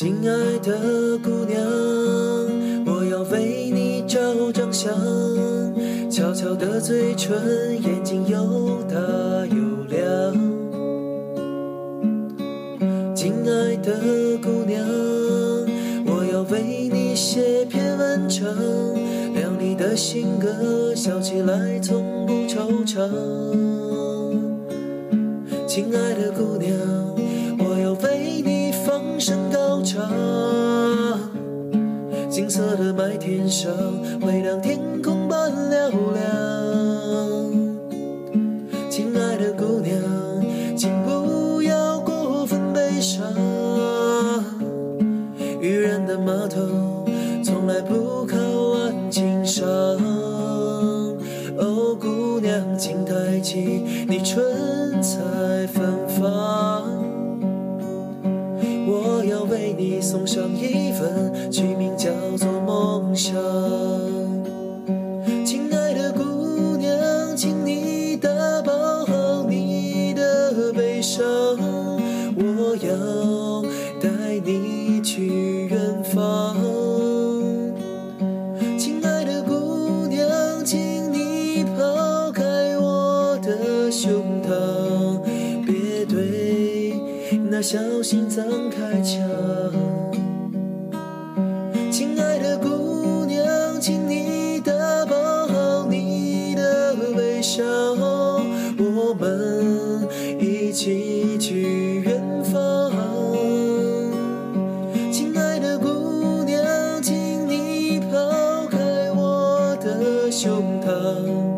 亲爱的姑娘，我要为你照张相，翘翘的嘴唇，眼睛又大又亮。亲爱的姑娘，我要为你写篇文章，亮丽的性格，笑起来从不惆怅。亲爱的姑娘，我要为你放声高的麦田上会让天空般嘹亮。亲爱的姑娘，请不要过分悲伤，渔人的码头从来不靠岸经商。哦，姑娘，请抬起你春彩芬芳，我要为你送上一份，取名叫做想。亲爱的姑娘，请你打包好你的悲伤，我要带你去远方。亲爱的姑娘，请你抛开我的胸膛，别对那小心脏开枪。一起去远方。亲爱的姑娘，请你抛开我的胸膛。